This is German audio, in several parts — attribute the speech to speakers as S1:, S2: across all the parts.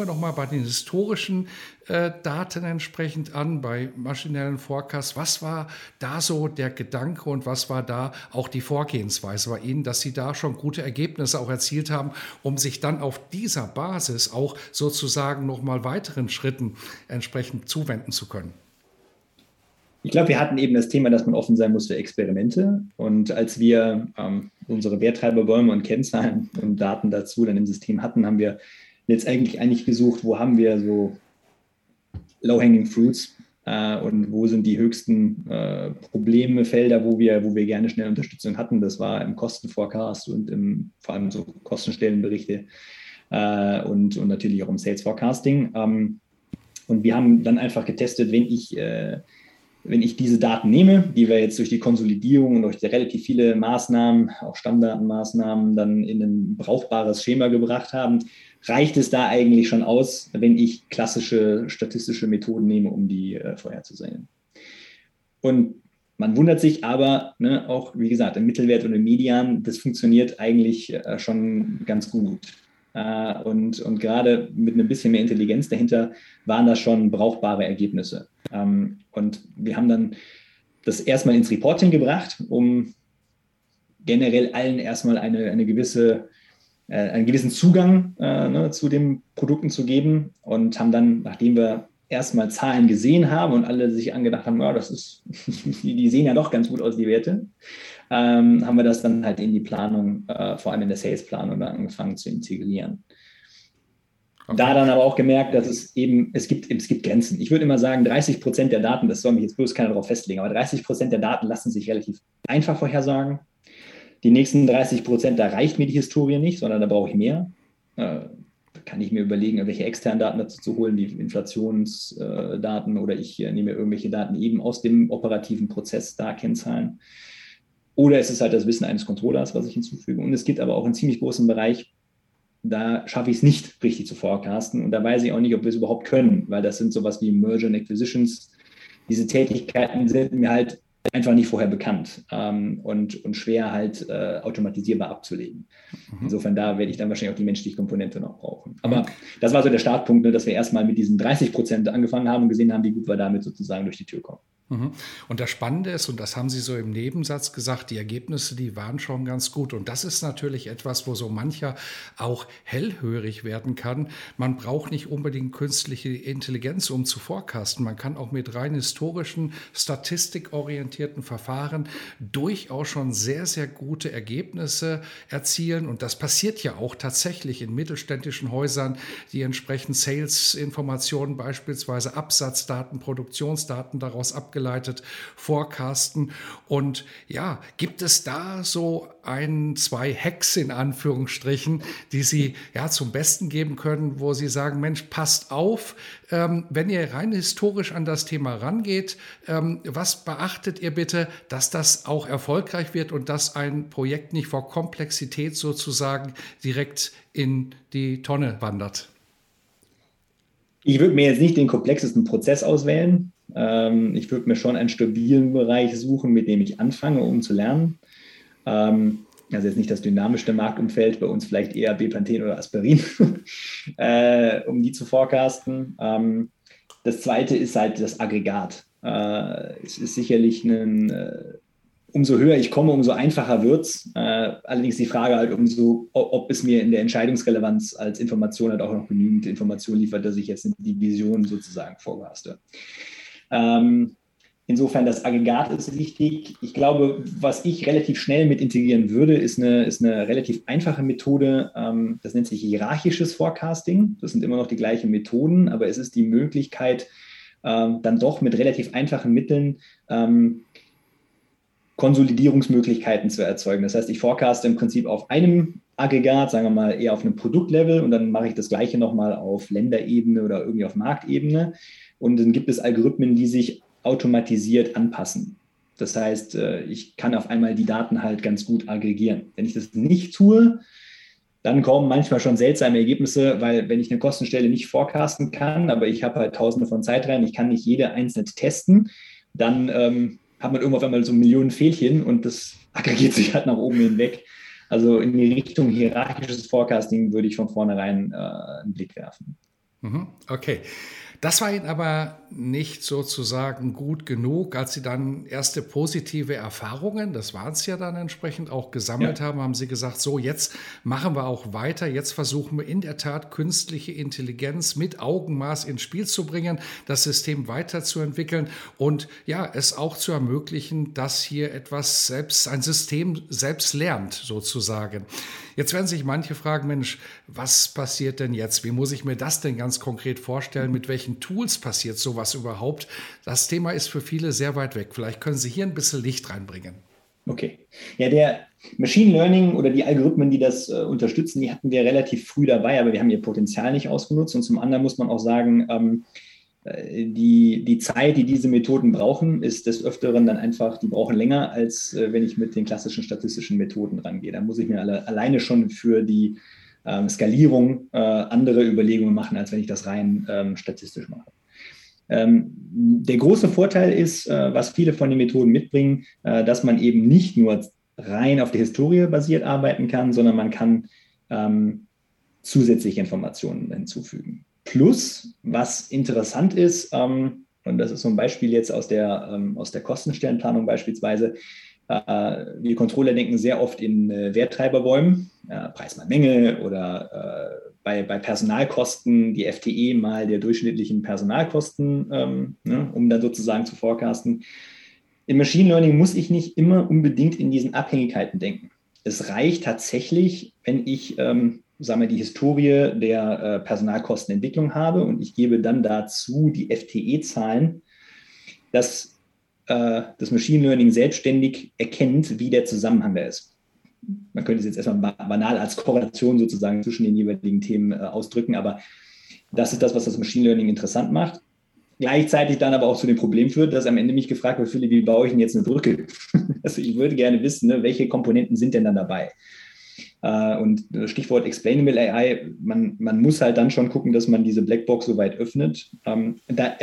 S1: Wir doch mal bei den historischen äh, Daten entsprechend an, bei maschinellen Forecasts. Was war da so der Gedanke und was war da auch die Vorgehensweise bei Ihnen, dass Sie da schon gute Ergebnisse auch erzielt haben, um sich dann auf dieser Basis auch sozusagen nochmal weiteren Schritten entsprechend zuwenden zu können?
S2: Ich glaube, wir hatten eben das Thema, dass man offen sein muss für Experimente. Und als wir ähm, unsere Werttreiberbäume und Kennzahlen und Daten dazu dann im System hatten, haben wir jetzt eigentlich eigentlich gesucht, wo haben wir so low-hanging fruits äh, und wo sind die höchsten äh, Probleme, wo wir, wo wir gerne schnell Unterstützung hatten. Das war im Kostenforecast und im, vor allem so Kostenstellenberichte äh, und, und natürlich auch im Sales Forecasting. Ähm, und wir haben dann einfach getestet, wenn ich äh, wenn ich diese Daten nehme, die wir jetzt durch die Konsolidierung und durch relativ viele Maßnahmen, auch Stammdatenmaßnahmen, dann in ein brauchbares Schema gebracht haben, reicht es da eigentlich schon aus, wenn ich klassische statistische Methoden nehme, um die äh, vorherzusehen. Und man wundert sich aber ne, auch, wie gesagt, im Mittelwert und im Median, das funktioniert eigentlich äh, schon ganz gut. Äh, und, und gerade mit ein bisschen mehr Intelligenz dahinter waren das schon brauchbare Ergebnisse. Ähm, und wir haben dann das erstmal ins Reporting gebracht, um generell allen erstmal eine, eine gewisse einen gewissen Zugang äh, ne, zu den Produkten zu geben und haben dann, nachdem wir erstmal Zahlen gesehen haben und alle sich angedacht haben, ja, das ist, die sehen ja doch ganz gut aus, die Werte, ähm, haben wir das dann halt in die Planung, äh, vor allem in der Sales-Planung, angefangen zu integrieren. Okay. Da dann aber auch gemerkt, dass es eben, es gibt, es gibt Grenzen. Ich würde immer sagen, 30 Prozent der Daten, das soll mich jetzt bloß keiner darauf festlegen, aber 30 Prozent der Daten lassen sich relativ einfach vorhersagen. Die nächsten 30 Prozent, da reicht mir die Historie nicht, sondern da brauche ich mehr. Äh, kann ich mir überlegen, welche externen Daten dazu zu holen, die Inflationsdaten oder ich äh, nehme irgendwelche Daten eben aus dem operativen Prozess da Kennzahlen. Oder es ist halt das Wissen eines Controllers, was ich hinzufüge. Und es gibt aber auch einen ziemlich großen Bereich, da schaffe ich es nicht richtig zu forecasten. Und da weiß ich auch nicht, ob wir es überhaupt können, weil das sind sowas wie Merger and Acquisitions. Diese Tätigkeiten sind mir halt einfach nicht vorher bekannt ähm, und, und schwer halt äh, automatisierbar abzulegen. Mhm. Insofern da werde ich dann wahrscheinlich auch die menschliche Komponente noch brauchen. Aber mhm. das war so der Startpunkt, ne, dass wir erstmal mit diesen 30 Prozent angefangen haben und gesehen haben, wie gut wir damit sozusagen durch die Tür kommen.
S1: Mhm. Und das Spannende ist, und das haben Sie so im Nebensatz gesagt, die Ergebnisse, die waren schon ganz gut. Und das ist natürlich etwas, wo so mancher auch hellhörig werden kann. Man braucht nicht unbedingt künstliche Intelligenz, um zu forecasten. Man kann auch mit rein historischen, statistikorientierten Verfahren durchaus schon sehr, sehr gute Ergebnisse erzielen. Und das passiert ja auch tatsächlich in mittelständischen Häusern, die entsprechend Sales-Informationen, beispielsweise Absatzdaten, Produktionsdaten daraus abgeleitet abgeleitet, forecasten. Und ja, gibt es da so ein, zwei Hacks in Anführungsstrichen, die Sie ja zum Besten geben können, wo Sie sagen, Mensch, passt auf, ähm, wenn ihr rein historisch an das Thema rangeht, ähm, was beachtet ihr bitte, dass das auch erfolgreich wird und dass ein Projekt nicht vor Komplexität sozusagen direkt in die Tonne wandert?
S2: Ich würde mir jetzt nicht den komplexesten Prozess auswählen. Ähm, ich würde mir schon einen stabilen Bereich suchen, mit dem ich anfange, um zu lernen. Ähm, also jetzt nicht das dynamischste Marktumfeld, bei uns vielleicht eher Bepanthen oder Aspirin, äh, um die zu forecasten. Ähm, das zweite ist halt das Aggregat. Äh, es ist sicherlich ein, äh, umso höher ich komme, umso einfacher wird es. Äh, allerdings die Frage halt, umso, ob es mir in der Entscheidungsrelevanz als Information halt auch noch genügend Information liefert, dass ich jetzt die Vision sozusagen vorgaste. Ähm, insofern das Aggregat ist wichtig. Ich glaube, was ich relativ schnell mit integrieren würde, ist eine, ist eine relativ einfache Methode. Ähm, das nennt sich hierarchisches Forecasting. Das sind immer noch die gleichen Methoden, aber es ist die Möglichkeit, ähm, dann doch mit relativ einfachen Mitteln Konsolidierungsmöglichkeiten zu erzeugen. Das heißt, ich forecaste im Prinzip auf einem Aggregat, sagen wir mal eher auf einem Produktlevel und dann mache ich das gleiche nochmal auf Länderebene oder irgendwie auf Marktebene. Und dann gibt es Algorithmen, die sich automatisiert anpassen. Das heißt, äh, ich kann auf einmal die Daten halt ganz gut aggregieren. Wenn ich das nicht tue, dann kommen manchmal schon seltsame Ergebnisse, weil wenn ich eine Kostenstelle nicht forecasten kann, aber ich habe halt tausende von Zeitreihen, ich kann nicht jede einzelne testen, dann ähm, hat man irgendwann auf einmal so Millionen Fehlchen und das aggregiert sich halt nach oben hinweg. Also in die Richtung hierarchisches Forecasting würde ich von vornherein äh, einen Blick werfen.
S1: Mhm. Okay. Das war Ihnen aber nicht sozusagen gut genug, als Sie dann erste positive Erfahrungen, das waren es ja dann entsprechend, auch gesammelt ja. haben, haben Sie gesagt, so jetzt machen wir auch weiter, jetzt versuchen wir in der Tat künstliche Intelligenz mit Augenmaß ins Spiel zu bringen, das System weiterzuentwickeln und ja, es auch zu ermöglichen, dass hier etwas selbst, ein System selbst lernt sozusagen. Jetzt werden sich manche fragen, Mensch, was passiert denn jetzt? Wie muss ich mir das denn ganz konkret vorstellen? Mit welchen Tools passiert sowas überhaupt? Das Thema ist für viele sehr weit weg. Vielleicht können Sie hier ein bisschen Licht reinbringen.
S2: Okay. Ja, der Machine Learning oder die Algorithmen, die das äh, unterstützen, die hatten wir relativ früh dabei, aber wir haben ihr Potenzial nicht ausgenutzt. Und zum anderen muss man auch sagen, ähm, äh, die, die Zeit, die diese Methoden brauchen, ist des Öfteren dann einfach, die brauchen länger, als äh, wenn ich mit den klassischen statistischen Methoden rangehe. Da muss ich mir alle, alleine schon für die ähm, Skalierung äh, andere Überlegungen machen, als wenn ich das rein ähm, statistisch mache. Ähm, der große Vorteil ist, äh, was viele von den Methoden mitbringen, äh, dass man eben nicht nur rein auf der Historie basiert arbeiten kann, sondern man kann ähm, zusätzliche Informationen hinzufügen. Plus, was interessant ist, ähm, und das ist so ein Beispiel jetzt aus der, ähm, aus der Kostenstellenplanung beispielsweise, äh, wir Controller denken sehr oft in äh, Werttreiberbäumen, äh, Preis mal Menge oder äh, bei, bei Personalkosten die FTE mal der durchschnittlichen Personalkosten, ähm, ne, um dann sozusagen zu forecasten. Im Machine Learning muss ich nicht immer unbedingt in diesen Abhängigkeiten denken. Es reicht tatsächlich, wenn ich ähm, sagen wir, die Historie der äh, Personalkostenentwicklung habe und ich gebe dann dazu die FTE-Zahlen, dass äh, das Machine Learning selbstständig erkennt, wie der Zusammenhang da ist. Man könnte es jetzt erstmal banal als Korrelation sozusagen zwischen den jeweiligen Themen äh, ausdrücken, aber das ist das, was das Machine Learning interessant macht. Gleichzeitig dann aber auch zu dem Problem führt, dass am Ende mich gefragt wird, Philipp, wie baue ich denn jetzt eine Brücke? also ich würde gerne wissen, ne, welche Komponenten sind denn dann dabei? Äh, und Stichwort Explainable AI, man, man muss halt dann schon gucken, dass man diese Blackbox so weit öffnet. Ähm, da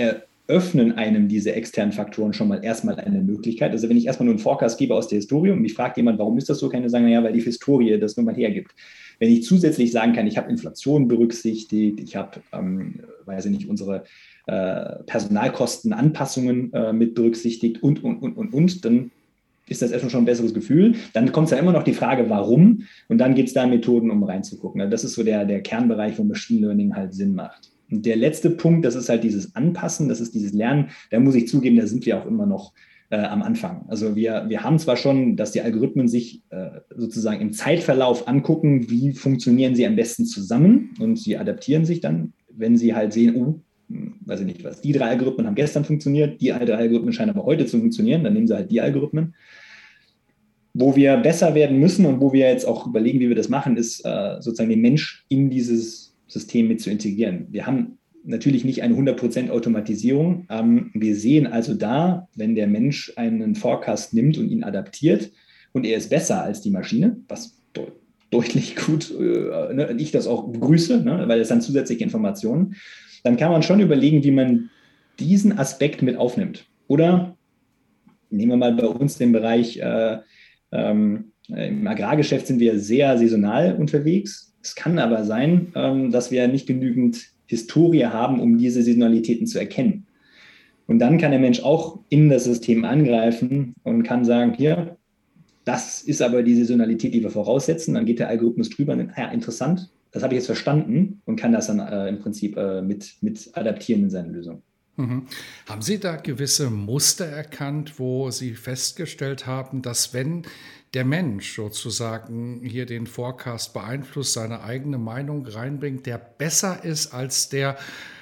S2: eröffnen einem diese externen Faktoren schon mal erstmal eine Möglichkeit. Also wenn ich erstmal nur einen Forecast gebe aus der Historie und mich fragt jemand, warum ist das so, kann ich sagen, naja, weil die Historie das nun mal hergibt. Wenn ich zusätzlich sagen kann, ich habe Inflation berücksichtigt, ich habe, ähm, weiß ich nicht, unsere äh, Personalkostenanpassungen äh, mit berücksichtigt und, und, und, und, und, dann ist das erstmal schon ein besseres Gefühl. Dann kommt es ja immer noch die Frage, warum. Und dann geht es da Methoden, um reinzugucken. Also das ist so der, der Kernbereich, wo Machine Learning halt Sinn macht. Und der letzte Punkt, das ist halt dieses Anpassen, das ist dieses Lernen. Da muss ich zugeben, da sind wir auch immer noch äh, am Anfang. Also wir, wir haben zwar schon, dass die Algorithmen sich äh, sozusagen im Zeitverlauf angucken, wie funktionieren sie am besten zusammen und sie adaptieren sich dann, wenn sie halt sehen, oh, hm, weiß ich nicht was, die drei Algorithmen haben gestern funktioniert, die drei Algorithmen scheinen aber heute zu funktionieren, dann nehmen sie halt die Algorithmen. Wo wir besser werden müssen und wo wir jetzt auch überlegen, wie wir das machen, ist äh, sozusagen den Mensch in dieses System mit zu integrieren. Wir haben natürlich nicht eine 100% Automatisierung. Ähm, wir sehen also da, wenn der Mensch einen Forecast nimmt und ihn adaptiert und er ist besser als die Maschine, was de deutlich gut, äh, ne, ich das auch begrüße, ne, weil es dann zusätzliche Informationen, dann kann man schon überlegen, wie man diesen Aspekt mit aufnimmt. Oder nehmen wir mal bei uns den Bereich äh, ähm, Im Agrargeschäft sind wir sehr saisonal unterwegs. Es kann aber sein, ähm, dass wir nicht genügend Historie haben, um diese Saisonalitäten zu erkennen. Und dann kann der Mensch auch in das System angreifen und kann sagen, hier, das ist aber die Saisonalität, die wir voraussetzen. Dann geht der Algorithmus drüber und denkt, ja, interessant, das habe ich jetzt verstanden und kann das dann äh, im Prinzip äh, mit, mit adaptieren in seine Lösung.
S1: Mhm. Haben Sie da gewisse Muster erkannt, wo Sie festgestellt haben, dass wenn der Mensch sozusagen hier den Forecast beeinflusst, seine eigene Meinung reinbringt, der besser ist als der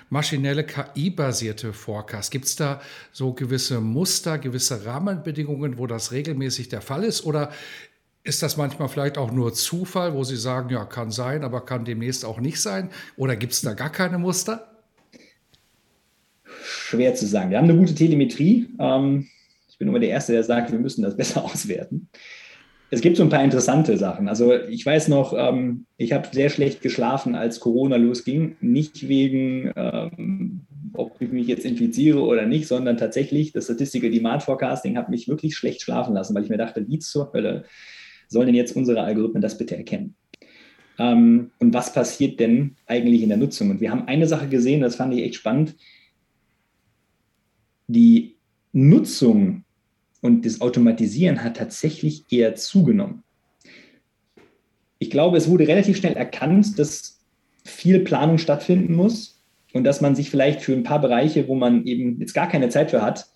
S1: maschinelle KI-basierte Forecast? Gibt es da so gewisse Muster, gewisse Rahmenbedingungen, wo das regelmäßig der Fall ist? Oder ist das manchmal vielleicht auch nur Zufall, wo Sie sagen, ja, kann sein, aber kann demnächst auch nicht sein? Oder gibt es da gar keine Muster?
S2: Schwer zu sagen. Wir haben eine gute Telemetrie. Ähm, ich bin immer der Erste, der sagt, wir müssen das besser auswerten. Es gibt so ein paar interessante Sachen. Also ich weiß noch, ähm, ich habe sehr schlecht geschlafen, als Corona losging. Nicht wegen, ähm, ob ich mich jetzt infiziere oder nicht, sondern tatsächlich das Statistical Demand Forecasting hat mich wirklich schlecht schlafen lassen, weil ich mir dachte, wie zur Hölle sollen denn jetzt unsere Algorithmen das bitte erkennen? Ähm, und was passiert denn eigentlich in der Nutzung? Und wir haben eine Sache gesehen, das fand ich echt spannend. Die Nutzung und das Automatisieren hat tatsächlich eher zugenommen. Ich glaube, es wurde relativ schnell erkannt, dass viel Planung stattfinden muss und dass man sich vielleicht für ein paar Bereiche, wo man eben jetzt gar keine Zeit für hat,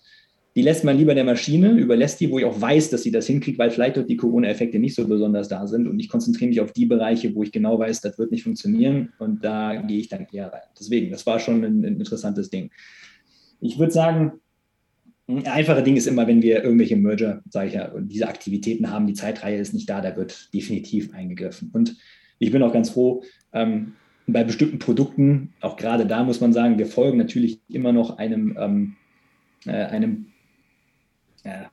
S2: die lässt man lieber der Maschine, überlässt die, wo ich auch weiß, dass sie das hinkriegt, weil vielleicht dort die Corona-Effekte nicht so besonders da sind. Und ich konzentriere mich auf die Bereiche, wo ich genau weiß, das wird nicht funktionieren. Und da gehe ich dann eher rein. Deswegen, das war schon ein, ein interessantes Ding. Ich würde sagen, ein einfache Ding ist immer, wenn wir irgendwelche Merger, sage ich ja, und diese Aktivitäten haben, die Zeitreihe ist nicht da, da wird definitiv eingegriffen. Und ich bin auch ganz froh, ähm, bei bestimmten Produkten, auch gerade da muss man sagen, wir folgen natürlich immer noch einem, ähm, äh, einem äh,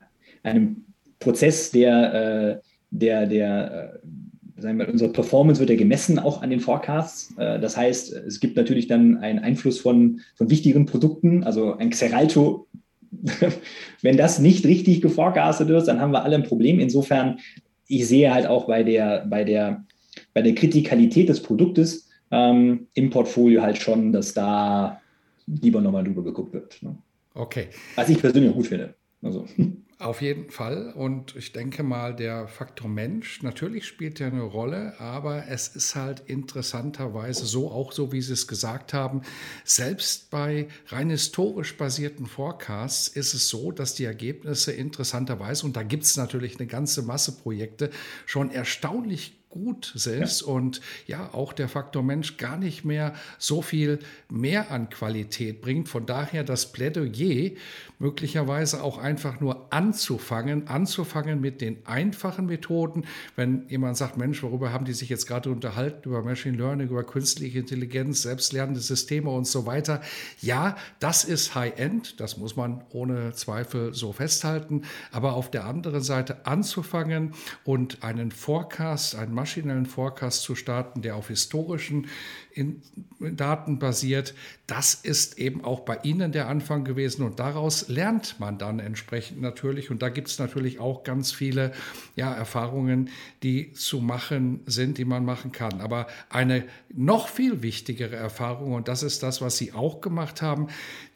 S2: einem Prozess, der, äh, der, der äh, sagen wir, unsere Performance wird ja gemessen auch an den Forecasts. Das heißt, es gibt natürlich dann einen Einfluss von, von wichtigen Produkten, also ein Xeralto. Wenn das nicht richtig geforecastet wird, dann haben wir alle ein Problem. Insofern, ich sehe halt auch bei der, bei der, bei der Kritikalität des Produktes ähm, im Portfolio halt schon, dass da lieber nochmal drüber geguckt wird. Ne?
S1: Okay.
S2: Was ich persönlich auch gut finde. Also.
S1: Auf jeden Fall. Und ich denke mal, der Faktor Mensch, natürlich spielt er eine Rolle, aber es ist halt interessanterweise so, auch so wie Sie es gesagt haben, selbst bei rein historisch basierten Forecasts ist es so, dass die Ergebnisse interessanterweise, und da gibt es natürlich eine ganze Masse Projekte, schon erstaunlich gut ist ja. und ja auch der Faktor Mensch gar nicht mehr so viel mehr an Qualität bringt. Von daher das Plädoyer möglicherweise auch einfach nur anzufangen, anzufangen mit den einfachen Methoden. Wenn jemand sagt, Mensch, worüber haben die sich jetzt gerade unterhalten? Über Machine Learning, über künstliche Intelligenz, selbstlernende Systeme und so weiter. Ja, das ist High-End, das muss man ohne Zweifel so festhalten. Aber auf der anderen Seite anzufangen und einen Forecast, einen maschinellen Forecast zu starten, der auf historischen in Daten basiert. Das ist eben auch bei Ihnen der Anfang gewesen und daraus lernt man dann entsprechend natürlich. Und da gibt es natürlich auch ganz viele ja, Erfahrungen, die zu machen sind, die man machen kann. Aber eine noch viel wichtigere Erfahrung, und das ist das, was Sie auch gemacht haben,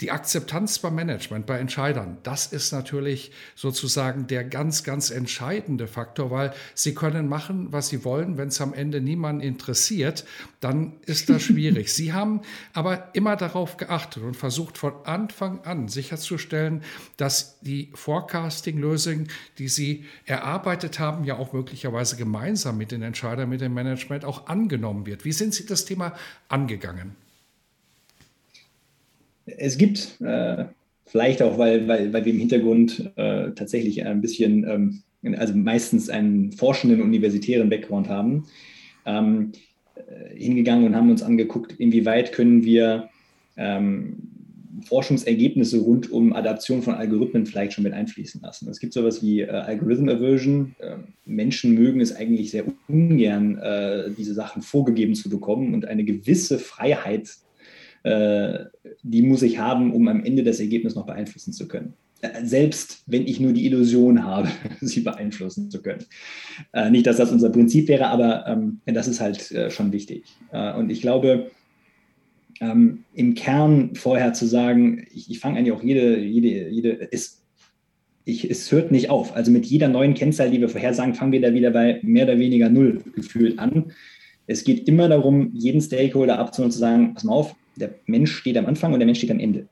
S1: die Akzeptanz beim Management, bei Entscheidern. Das ist natürlich sozusagen der ganz, ganz entscheidende Faktor, weil Sie können machen, was Sie wollen. Wenn es am Ende niemanden interessiert, dann ist das schwierig. Sie haben aber immer darauf geachtet und versucht von Anfang an sicherzustellen, dass die Forecasting-Lösung, die Sie erarbeitet haben, ja auch möglicherweise gemeinsam mit den Entscheidern, mit dem Management auch angenommen wird. Wie sind Sie das Thema angegangen?
S2: Es gibt äh, vielleicht auch, weil, weil, weil wir im Hintergrund äh, tatsächlich ein bisschen, ähm, also meistens einen forschenden universitären Background haben. Ähm, äh, hingegangen und haben uns angeguckt, inwieweit können wir ähm, Forschungsergebnisse rund um Adaption von Algorithmen vielleicht schon mit einfließen lassen. Es gibt sowas wie äh, Algorithm Aversion. Äh, Menschen mögen es eigentlich sehr ungern, äh, diese Sachen vorgegeben zu bekommen und eine gewisse Freiheit, äh, die muss ich haben, um am Ende das Ergebnis noch beeinflussen zu können selbst wenn ich nur die Illusion habe, sie beeinflussen zu können. Äh, nicht, dass das unser Prinzip wäre, aber ähm, das ist halt äh, schon wichtig. Äh, und ich glaube, ähm, im Kern vorher zu sagen, ich, ich fange eigentlich auch jede, jede, jede, ist, ich, es hört nicht auf. Also mit jeder neuen Kennzahl, die wir vorhersagen, fangen wir da wieder bei mehr oder weniger null gefühlt an. Es geht immer darum, jeden Stakeholder abzuholen und zu sagen, pass mal auf, der Mensch steht am Anfang und der Mensch steht am Ende.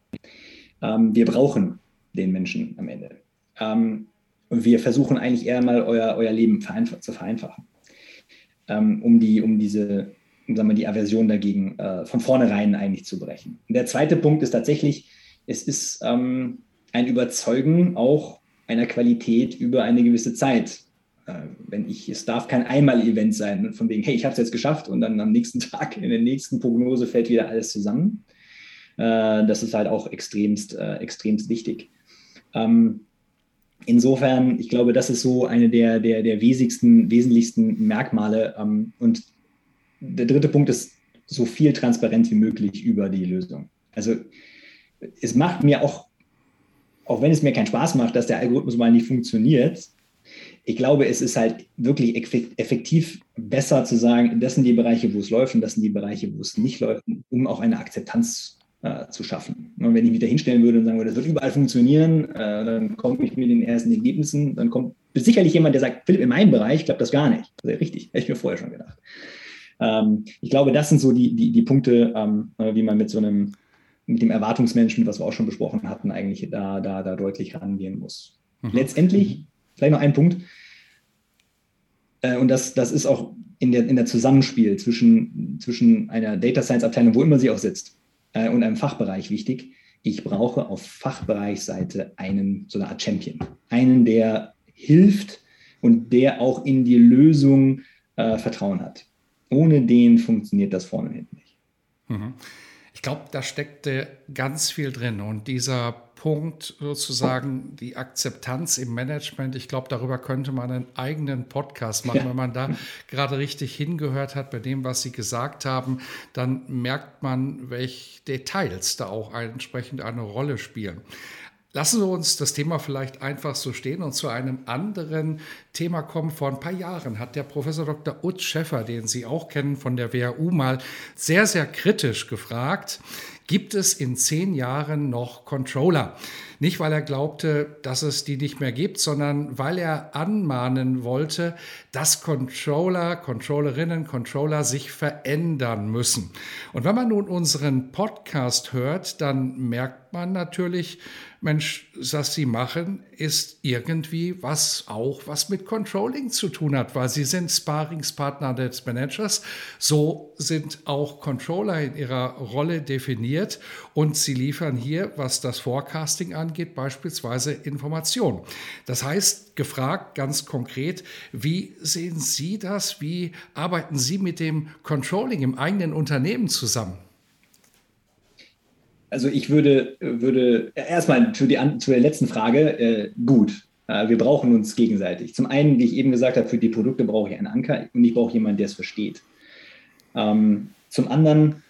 S2: Ähm, wir brauchen den Menschen am Ende. Ähm, und wir versuchen eigentlich eher mal euer, euer Leben vereinfacht, zu vereinfachen, ähm, um, die, um diese sagen wir, die Aversion dagegen äh, von vornherein eigentlich zu brechen. Und der zweite Punkt ist tatsächlich, es ist ähm, ein Überzeugen auch einer Qualität über eine gewisse Zeit. Äh, wenn ich, es darf kein Einmal-Event sein, von wegen, hey, ich habe es jetzt geschafft und dann am nächsten Tag in der nächsten Prognose fällt wieder alles zusammen. Äh, das ist halt auch extremst, äh, extremst wichtig. Ähm, insofern, ich glaube, das ist so eine der, der, der wesentlichsten, wesentlichsten Merkmale. Ähm, und der dritte Punkt ist, so viel transparent wie möglich über die Lösung. Also es macht mir auch, auch wenn es mir keinen Spaß macht, dass der Algorithmus mal nicht funktioniert, ich glaube, es ist halt wirklich effektiv besser zu sagen, das sind die Bereiche, wo es läuft und das sind die Bereiche, wo es nicht läuft, um auch eine Akzeptanz äh, zu schaffen. Und wenn ich mich da hinstellen würde und sagen würde, das wird überall funktionieren, äh, dann komme ich mit den ersten Ergebnissen, dann kommt sicherlich jemand, der sagt, Philipp, in meinem Bereich klappt das gar nicht. Das ist richtig, hätte ich mir vorher schon gedacht. Ähm, ich glaube, das sind so die, die, die Punkte, ähm, äh, wie man mit so einem, mit dem Erwartungsmanagement, was wir auch schon besprochen hatten, eigentlich da, da, da deutlich rangehen muss. Mhm. Letztendlich, vielleicht noch ein Punkt, äh, und das, das ist auch in der, in der Zusammenspiel zwischen, zwischen einer Data Science Abteilung, wo immer sie auch sitzt, äh, und einem Fachbereich wichtig. Ich brauche auf Fachbereichsseite einen, so eine Art Champion. Einen, der hilft und der auch in die Lösung äh, Vertrauen hat. Ohne den funktioniert das vorne und hinten nicht.
S1: Mhm. Ich glaube, da steckte ganz viel drin. Und dieser Punkt sozusagen, die Akzeptanz im Management, ich glaube, darüber könnte man einen eigenen Podcast machen. Ja. Wenn man da gerade richtig hingehört hat bei dem, was Sie gesagt haben, dann merkt man, welche Details da auch entsprechend eine Rolle spielen. Lassen Sie uns das Thema vielleicht einfach so stehen und zu einem anderen Thema kommen. Vor ein paar Jahren hat der Professor Dr. Utz Schäffer, den Sie auch kennen von der WHU, mal sehr, sehr kritisch gefragt, gibt es in zehn Jahren noch Controller? Nicht, weil er glaubte, dass es die nicht mehr gibt, sondern weil er anmahnen wollte, dass Controller, Controllerinnen, Controller sich verändern müssen. Und wenn man nun unseren Podcast hört, dann merkt man natürlich, Mensch, was Sie machen, ist irgendwie was auch was mit Controlling zu tun hat, weil Sie sind Sparingspartner des Managers. So sind auch Controller in ihrer Rolle definiert und sie liefern hier, was das Forecasting angeht, beispielsweise Informationen. Das heißt, gefragt ganz konkret, wie sehen Sie das? Wie arbeiten Sie mit dem Controlling im eigenen Unternehmen zusammen?
S2: Also ich würde, würde erstmal zu, die, zu der letzten Frage, äh, gut. Äh, wir brauchen uns gegenseitig. Zum einen, wie ich eben gesagt habe, für die Produkte brauche ich einen Anker und ich brauche jemanden, der es versteht. Ähm, zum anderen,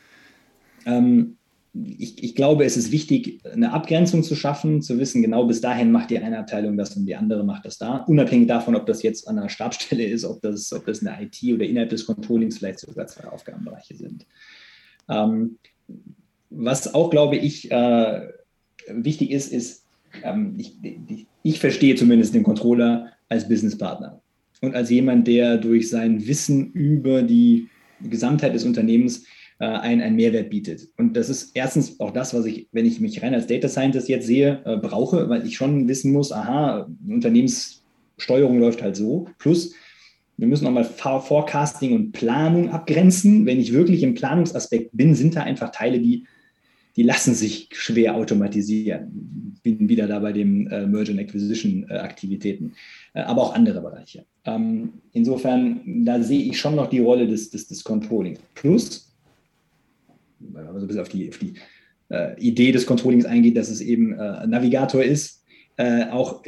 S2: ähm, ich, ich, glaube, es ist wichtig, eine Abgrenzung zu schaffen, zu wissen, genau bis dahin macht die eine Abteilung das und die andere macht das da. Unabhängig davon, ob das jetzt an einer Stabstelle ist, ob das, ob das eine IT oder innerhalb des Controllings vielleicht sogar zwei Aufgabenbereiche sind. Ähm, was auch, glaube ich, äh, wichtig ist, ist, ähm, ich, ich, ich, verstehe zumindest den Controller als Businesspartner und als jemand, der durch sein Wissen über die Gesamtheit des Unternehmens äh, einen, einen Mehrwert bietet. Und das ist erstens auch das, was ich, wenn ich mich rein als Data Scientist jetzt sehe, äh, brauche, weil ich schon wissen muss, aha, Unternehmenssteuerung läuft halt so. Plus, wir müssen nochmal Forecasting und Planung abgrenzen. Wenn ich wirklich im Planungsaspekt bin, sind da einfach Teile, die die lassen sich schwer automatisieren. Bin wieder da bei den äh, Merge and Acquisition äh, Aktivitäten, äh, aber auch andere Bereiche. Ähm, insofern, da sehe ich schon noch die Rolle des, des, des Controlling. Plus, wenn man so ein bisschen auf die, auf die äh, Idee des Controllings eingeht, dass es eben äh, Navigator ist, äh, auch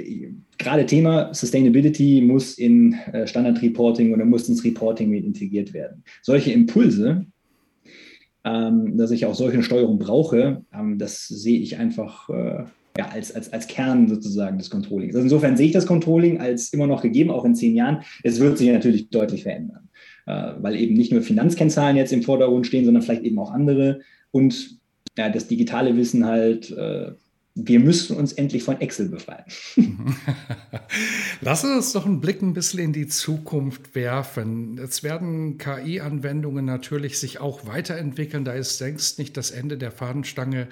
S2: gerade Thema Sustainability muss in Standard Reporting oder muss ins Reporting mit integriert werden. Solche Impulse ähm, dass ich auch solche Steuerung brauche, ähm, das sehe ich einfach äh, ja, als, als, als Kern sozusagen des Controllings. Also insofern sehe ich das Controlling als immer noch gegeben, auch in zehn Jahren. Es wird sich natürlich deutlich verändern, äh, weil eben nicht nur Finanzkennzahlen jetzt im Vordergrund stehen, sondern vielleicht eben auch andere und ja, das digitale Wissen halt äh, wir müssten uns endlich von Excel befreien.
S1: Lass uns doch einen Blick ein bisschen in die Zukunft werfen. Jetzt werden KI-Anwendungen natürlich sich auch weiterentwickeln. Da ist längst nicht das Ende der Fahnenstange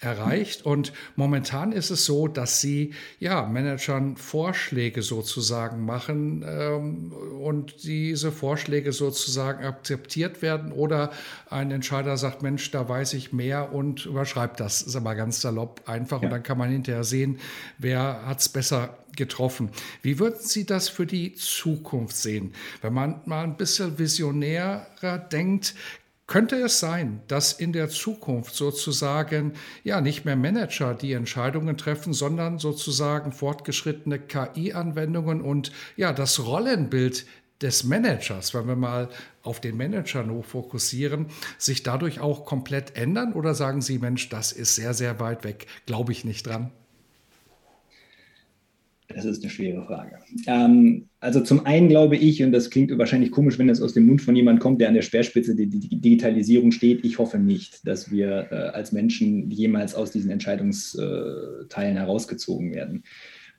S1: erreicht. Und momentan ist es so, dass sie ja Managern Vorschläge sozusagen machen ähm, und diese Vorschläge sozusagen akzeptiert werden oder ein Entscheider sagt, Mensch, da weiß ich mehr und überschreibt das, ist aber ganz salopp einfach. Ja. Und dann kann man hinterher sehen, wer hat es besser getroffen. Wie würden Sie das für die Zukunft sehen? Wenn man mal ein bisschen visionärer denkt, könnte es sein, dass in der Zukunft sozusagen ja nicht mehr Manager die Entscheidungen treffen, sondern sozusagen fortgeschrittene KI-Anwendungen und ja das Rollenbild des Managers, wenn wir mal auf den Manager nur fokussieren, sich dadurch auch komplett ändern? Oder sagen Sie, Mensch, das ist sehr, sehr weit weg, glaube ich nicht dran?
S2: Das ist eine schwere Frage. Ähm, also zum einen glaube ich, und das klingt wahrscheinlich komisch, wenn das aus dem Mund von jemandem kommt, der an der Speerspitze der Digitalisierung steht, ich hoffe nicht, dass wir äh, als Menschen jemals aus diesen Entscheidungsteilen herausgezogen werden.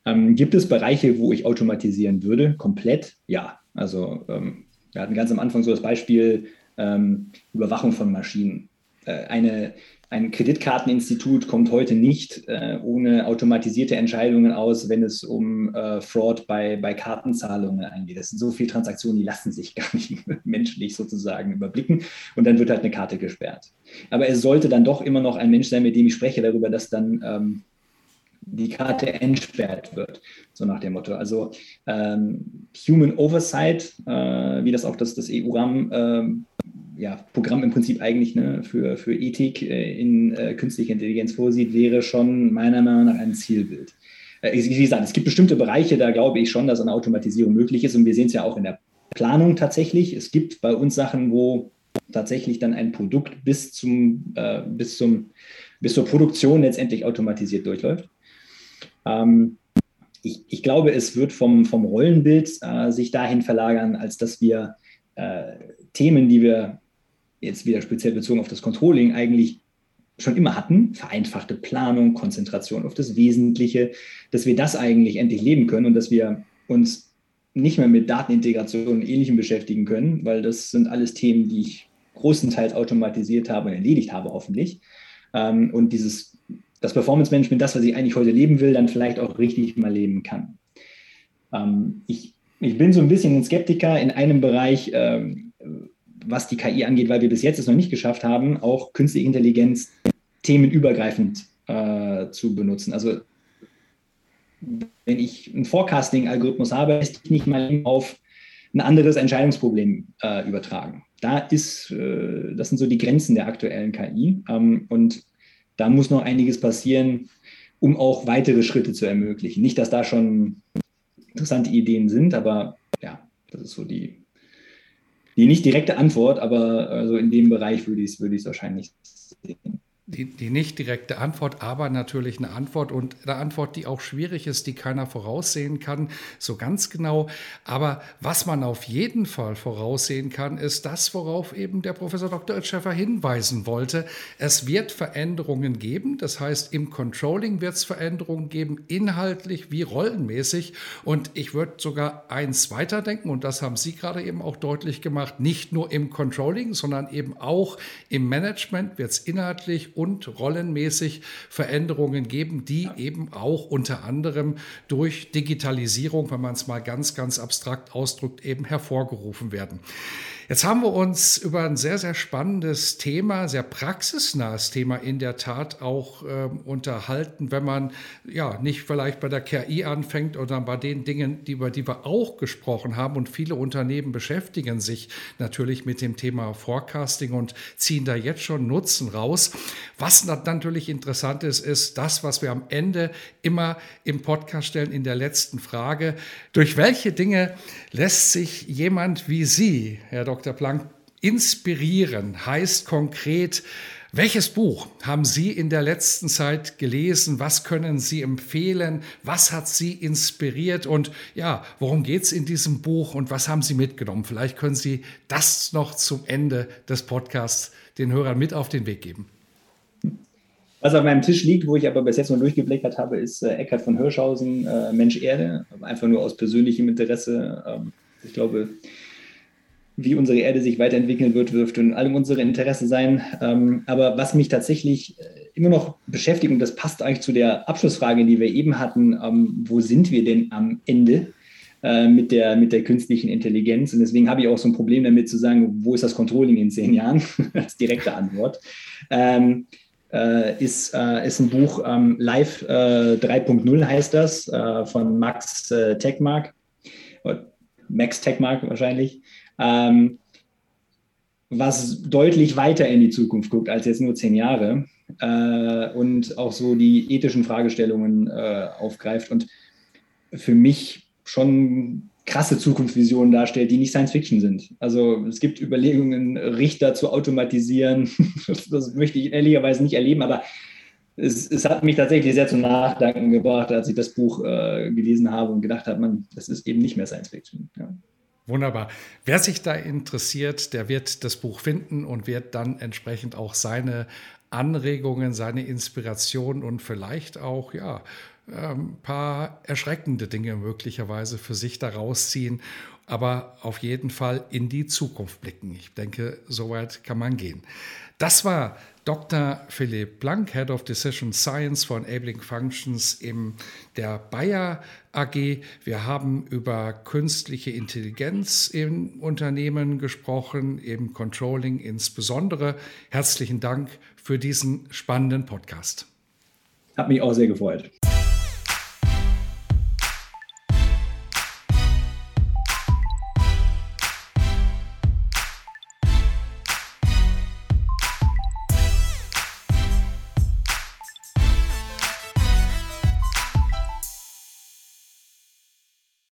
S2: Ähm, gibt es Bereiche, wo ich automatisieren würde? Komplett? Ja. Also ähm, wir hatten ganz am Anfang so das Beispiel ähm, Überwachung von Maschinen. Äh, eine ein Kreditkarteninstitut kommt heute nicht äh, ohne automatisierte Entscheidungen aus, wenn es um äh, Fraud bei, bei Kartenzahlungen eingeht. Das sind so viele Transaktionen, die lassen sich gar nicht menschlich sozusagen überblicken und dann wird halt eine Karte gesperrt. Aber es sollte dann doch immer noch ein Mensch sein, mit dem ich spreche darüber, dass dann ähm, die Karte entsperrt wird, so nach dem Motto. Also ähm, Human Oversight, äh, wie das auch das, das EU-RAM ähm, ja, Programm im Prinzip eigentlich ne, für, für Ethik äh, in äh, künstlicher Intelligenz vorsieht, wäre schon meiner Meinung nach ein Zielbild. Äh, wie gesagt, es gibt bestimmte Bereiche, da glaube ich schon, dass eine Automatisierung möglich ist und wir sehen es ja auch in der Planung tatsächlich. Es gibt bei uns Sachen, wo tatsächlich dann ein Produkt bis, zum, äh, bis, zum, bis zur Produktion letztendlich automatisiert durchläuft. Ähm, ich, ich, glaube, es wird vom, vom Rollenbild äh, sich dahin verlagern, als dass wir äh, Themen, die wir jetzt wieder speziell bezogen auf das Controlling eigentlich schon immer hatten, vereinfachte Planung, Konzentration auf das Wesentliche, dass wir das eigentlich endlich leben können und dass wir uns nicht mehr mit Datenintegration und Ähnlichem beschäftigen können, weil das sind alles Themen, die ich großenteils automatisiert habe und erledigt habe, hoffentlich. Ähm, und dieses, das Performance Management, das, was ich eigentlich heute leben will, dann vielleicht auch richtig mal leben kann. Ähm, ich, ich bin so ein bisschen ein Skeptiker in einem Bereich, ähm, was die KI angeht, weil wir bis jetzt es noch nicht geschafft haben, auch künstliche Intelligenz themenübergreifend äh, zu benutzen. Also wenn ich einen Forecasting-Algorithmus habe, lässt sich nicht mal auf ein anderes Entscheidungsproblem äh, übertragen. Da ist, äh, das sind so die Grenzen der aktuellen KI. Ähm, und da muss noch einiges passieren, um auch weitere Schritte zu ermöglichen. Nicht, dass da schon interessante Ideen sind, aber ja, das ist so die, die nicht direkte Antwort, aber also in dem Bereich würde ich es würde wahrscheinlich sehen
S1: die, die nicht direkte Antwort, aber natürlich eine Antwort und eine Antwort, die auch schwierig ist, die keiner voraussehen kann, so ganz genau. Aber was man auf jeden Fall voraussehen kann, ist das, worauf eben der Professor Dr. Itscheffer hinweisen wollte. Es wird Veränderungen geben. Das heißt, im Controlling wird es Veränderungen geben, inhaltlich wie rollenmäßig. Und ich würde sogar eins weiterdenken, und das haben Sie gerade eben auch deutlich gemacht, nicht nur im Controlling, sondern eben auch im Management wird es inhaltlich und rollenmäßig Veränderungen geben, die eben auch unter anderem durch Digitalisierung, wenn man es mal ganz, ganz abstrakt ausdrückt, eben hervorgerufen werden. Jetzt haben wir uns über ein sehr, sehr spannendes Thema, sehr praxisnahes Thema in der Tat auch äh, unterhalten, wenn man ja nicht vielleicht bei der KI anfängt oder bei den Dingen, die, über die wir auch gesprochen haben. Und viele Unternehmen beschäftigen sich natürlich mit dem Thema Forecasting und ziehen da jetzt schon Nutzen raus. Was natürlich interessant ist, ist das, was wir am Ende immer im Podcast stellen, in der letzten Frage. Durch welche Dinge lässt sich jemand wie Sie, Herr Dr. Dr. Planck, inspirieren heißt konkret, welches Buch haben Sie in der letzten Zeit gelesen? Was können Sie empfehlen? Was hat Sie inspiriert? Und ja, worum geht es in diesem Buch und was haben Sie mitgenommen? Vielleicht können Sie das noch zum Ende des Podcasts den Hörern mit auf den Weg geben.
S2: Was auf meinem Tisch liegt, wo ich aber bis jetzt nur durchgeblättert habe, ist äh, Eckhard von Hirschhausen, äh, Mensch Erde. Einfach nur aus persönlichem Interesse. Ähm, ich glaube, wie unsere Erde sich weiterentwickeln wird, dürfte in allem unsere Interesse sein. Ähm, aber was mich tatsächlich äh, immer noch beschäftigt, und das passt eigentlich zu der Abschlussfrage, die wir eben hatten, ähm, wo sind wir denn am Ende? Äh, mit, der, mit der künstlichen Intelligenz. Und deswegen habe ich auch so ein Problem damit zu sagen, wo ist das Controlling in zehn Jahren? Als direkte Antwort. Ähm, äh, ist, äh, ist ein Buch, ähm, Live äh, 3.0 heißt das, äh, von Max äh, Techmark, Max Techmark wahrscheinlich, ähm, was deutlich weiter in die Zukunft guckt als jetzt nur zehn Jahre äh, und auch so die ethischen Fragestellungen aufgreift und für mich schon krasse Zukunftsvisionen darstellt, die nicht Science Fiction sind. Also es gibt Überlegungen, Richter zu automatisieren. Das, möchte ich ehrlicherweise nicht erleben, aber es, es, hat mich tatsächlich sehr zum Nachdenken gebracht, als ich das Buch äh, gelesen habe und gedacht habe, man, das ist eben nicht mehr Science Fiction. Ja.
S1: Wunderbar. Wer sich da interessiert, der wird das Buch finden und wird dann entsprechend auch seine Anregungen, seine Inspiration und vielleicht auch ja ein ähm, paar erschreckende Dinge möglicherweise für sich daraus ziehen, aber auf jeden Fall in die Zukunft blicken. Ich denke, soweit kann man gehen. Das war Dr. Philipp Blank, Head of Decision Science for Enabling Functions in der Bayer AG. Wir haben über künstliche Intelligenz im Unternehmen gesprochen, im Controlling insbesondere. Herzlichen Dank für diesen spannenden Podcast.
S2: Hat mich auch sehr gefreut.